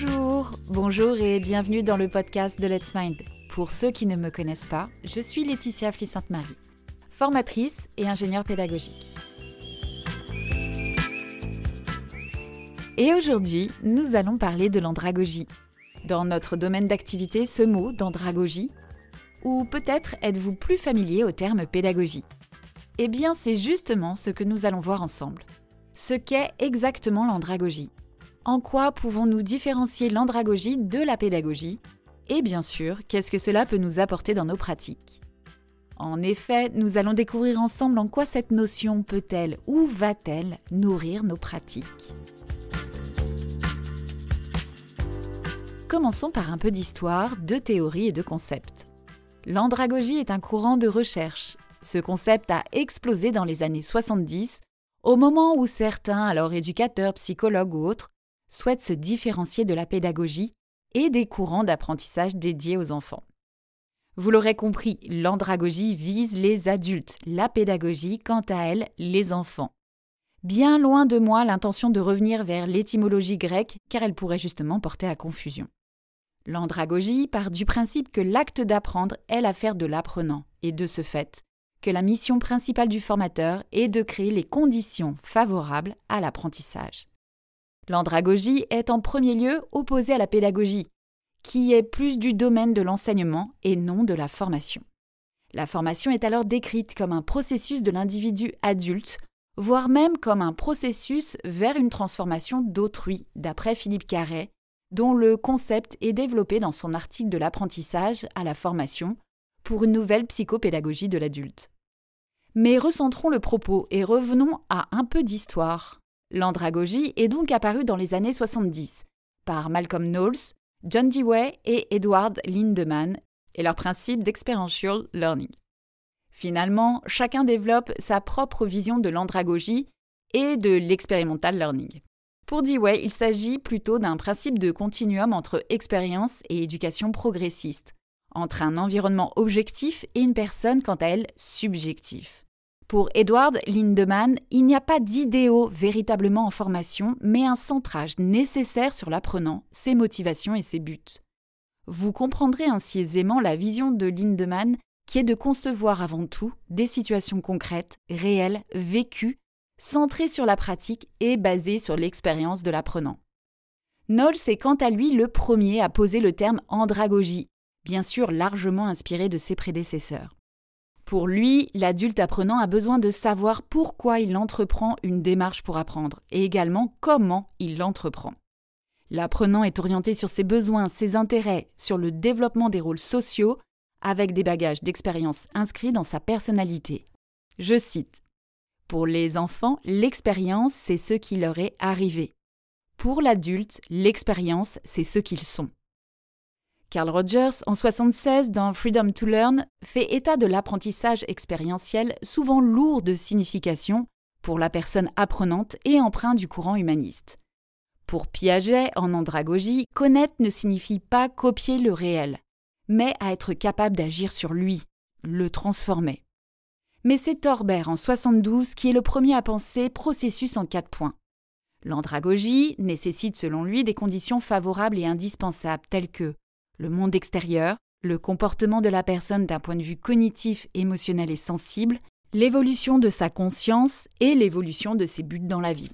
Bonjour, bonjour et bienvenue dans le podcast de Let's Mind. Pour ceux qui ne me connaissent pas, je suis Laetitia Fli-Sainte-Marie, formatrice et ingénieure pédagogique. Et aujourd'hui, nous allons parler de l'andragogie. Dans notre domaine d'activité, ce mot d'andragogie, ou peut-être êtes-vous plus familier au terme pédagogie? Eh bien, c'est justement ce que nous allons voir ensemble. Ce qu'est exactement l'andragogie en quoi pouvons-nous différencier l'andragogie de la pédagogie Et bien sûr, qu'est-ce que cela peut nous apporter dans nos pratiques En effet, nous allons découvrir ensemble en quoi cette notion peut-elle ou va-t-elle nourrir nos pratiques. Commençons par un peu d'histoire, de théorie et de concepts. L'andragogie est un courant de recherche. Ce concept a explosé dans les années 70, au moment où certains, alors éducateurs, psychologues ou autres, souhaite se différencier de la pédagogie et des courants d'apprentissage dédiés aux enfants. Vous l'aurez compris, l'andragogie vise les adultes, la pédagogie, quant à elle, les enfants. Bien loin de moi l'intention de revenir vers l'étymologie grecque, car elle pourrait justement porter à confusion. L'andragogie part du principe que l'acte d'apprendre est l'affaire de l'apprenant, et de ce fait, que la mission principale du formateur est de créer les conditions favorables à l'apprentissage. L'andragogie est en premier lieu opposée à la pédagogie, qui est plus du domaine de l'enseignement et non de la formation. La formation est alors décrite comme un processus de l'individu adulte, voire même comme un processus vers une transformation d'autrui, d'après Philippe Carret, dont le concept est développé dans son article de l'apprentissage à la formation pour une nouvelle psychopédagogie de l'adulte. Mais recentrons le propos et revenons à un peu d'histoire. L'andragogie est donc apparue dans les années 70 par Malcolm Knowles, John Dewey et Edward Lindemann et leur principe d'experiential learning. Finalement, chacun développe sa propre vision de l'andragogie et de l'experimental learning. Pour Dewey, il s'agit plutôt d'un principe de continuum entre expérience et éducation progressiste, entre un environnement objectif et une personne quant à elle subjective. Pour Edward Lindemann, il n'y a pas d'idéaux véritablement en formation, mais un centrage nécessaire sur l'apprenant, ses motivations et ses buts. Vous comprendrez ainsi aisément la vision de Lindemann qui est de concevoir avant tout des situations concrètes, réelles, vécues, centrées sur la pratique et basées sur l'expérience de l'apprenant. Knowles est quant à lui le premier à poser le terme andragogie, bien sûr largement inspiré de ses prédécesseurs. Pour lui, l'adulte apprenant a besoin de savoir pourquoi il entreprend une démarche pour apprendre et également comment il l'entreprend. L'apprenant est orienté sur ses besoins, ses intérêts, sur le développement des rôles sociaux, avec des bagages d'expérience inscrits dans sa personnalité. Je cite Pour les enfants, l'expérience, c'est ce qui leur est arrivé. Pour l'adulte, l'expérience, c'est ce qu'ils sont. Carl Rogers, en 1976, dans Freedom to Learn, fait état de l'apprentissage expérientiel souvent lourd de signification pour la personne apprenante et empreint du courant humaniste. Pour Piaget, en andragogie, connaître ne signifie pas copier le réel, mais à être capable d'agir sur lui, le transformer. Mais c'est Torbert en 72 qui est le premier à penser processus en quatre points. L'andragogie nécessite selon lui des conditions favorables et indispensables telles que le monde extérieur, le comportement de la personne d'un point de vue cognitif, émotionnel et sensible, l'évolution de sa conscience et l'évolution de ses buts dans la vie.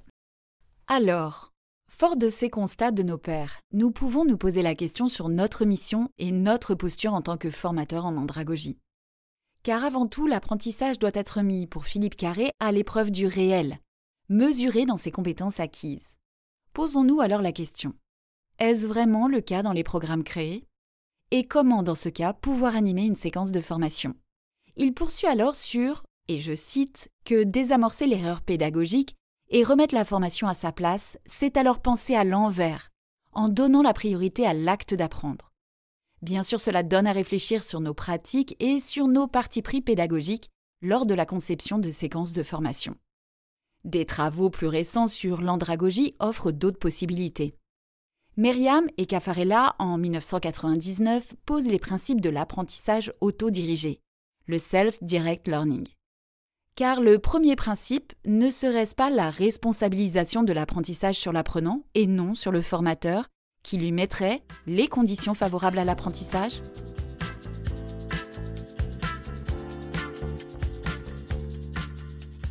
Alors, fort de ces constats de nos pères, nous pouvons nous poser la question sur notre mission et notre posture en tant que formateur en andragogie. Car avant tout, l'apprentissage doit être mis, pour Philippe Carré, à l'épreuve du réel, mesuré dans ses compétences acquises. Posons-nous alors la question. Est-ce vraiment le cas dans les programmes créés? Et comment, dans ce cas, pouvoir animer une séquence de formation. Il poursuit alors sur, et je cite, que désamorcer l'erreur pédagogique et remettre la formation à sa place, c'est alors penser à l'envers, en donnant la priorité à l'acte d'apprendre. Bien sûr, cela donne à réfléchir sur nos pratiques et sur nos partis pris pédagogiques lors de la conception de séquences de formation. Des travaux plus récents sur l'andragogie offrent d'autres possibilités. Myriam et Caffarella, en 1999, posent les principes de l'apprentissage autodirigé, le Self-Direct Learning. Car le premier principe ne serait-ce pas la responsabilisation de l'apprentissage sur l'apprenant et non sur le formateur, qui lui mettrait les conditions favorables à l'apprentissage?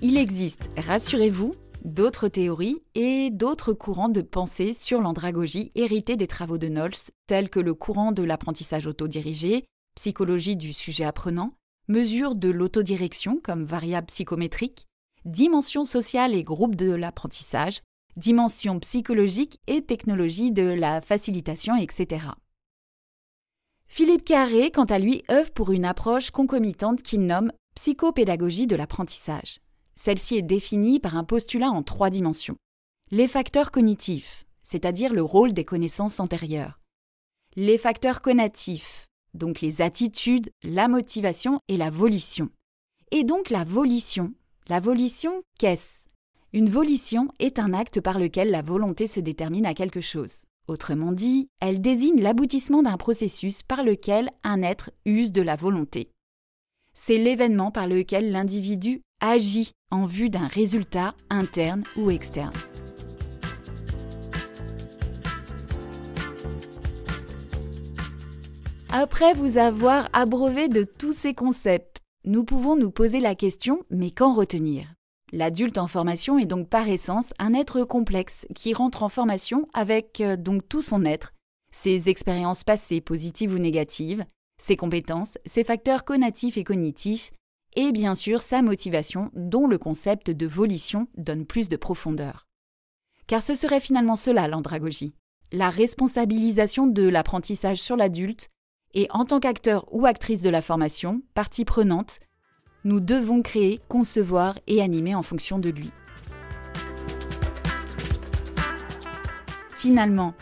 Il existe, rassurez-vous, d'autres théories et d'autres courants de pensée sur l'andragogie hérités des travaux de Knowles, tels que le courant de l'apprentissage autodirigé, psychologie du sujet apprenant, mesure de l'autodirection comme variable psychométrique, dimension sociale et groupe de l'apprentissage, dimension psychologique et technologie de la facilitation, etc. Philippe Carré, quant à lui, œuvre pour une approche concomitante qu'il nomme psychopédagogie de l'apprentissage. Celle-ci est définie par un postulat en trois dimensions. Les facteurs cognitifs, c'est-à-dire le rôle des connaissances antérieures. Les facteurs connatifs, donc les attitudes, la motivation et la volition. Et donc la volition. La volition, qu'est-ce? Une volition est un acte par lequel la volonté se détermine à quelque chose. Autrement dit, elle désigne l'aboutissement d'un processus par lequel un être use de la volonté. C'est l'événement par lequel l'individu agit en vue d'un résultat interne ou externe. Après vous avoir abreuvé de tous ces concepts, nous pouvons nous poser la question mais qu'en retenir? L'adulte en formation est donc par essence un être complexe qui rentre en formation avec euh, donc tout son être, ses expériences passées positives ou négatives, ses compétences, ses facteurs connatifs et cognitifs, et bien sûr sa motivation dont le concept de volition donne plus de profondeur. Car ce serait finalement cela l'andragogie, la responsabilisation de l'apprentissage sur l'adulte, et en tant qu'acteur ou actrice de la formation, partie prenante, nous devons créer, concevoir et animer en fonction de lui. Finalement,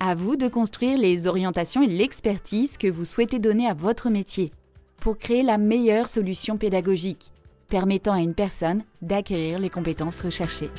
à vous de construire les orientations et l'expertise que vous souhaitez donner à votre métier pour créer la meilleure solution pédagogique, permettant à une personne d'acquérir les compétences recherchées.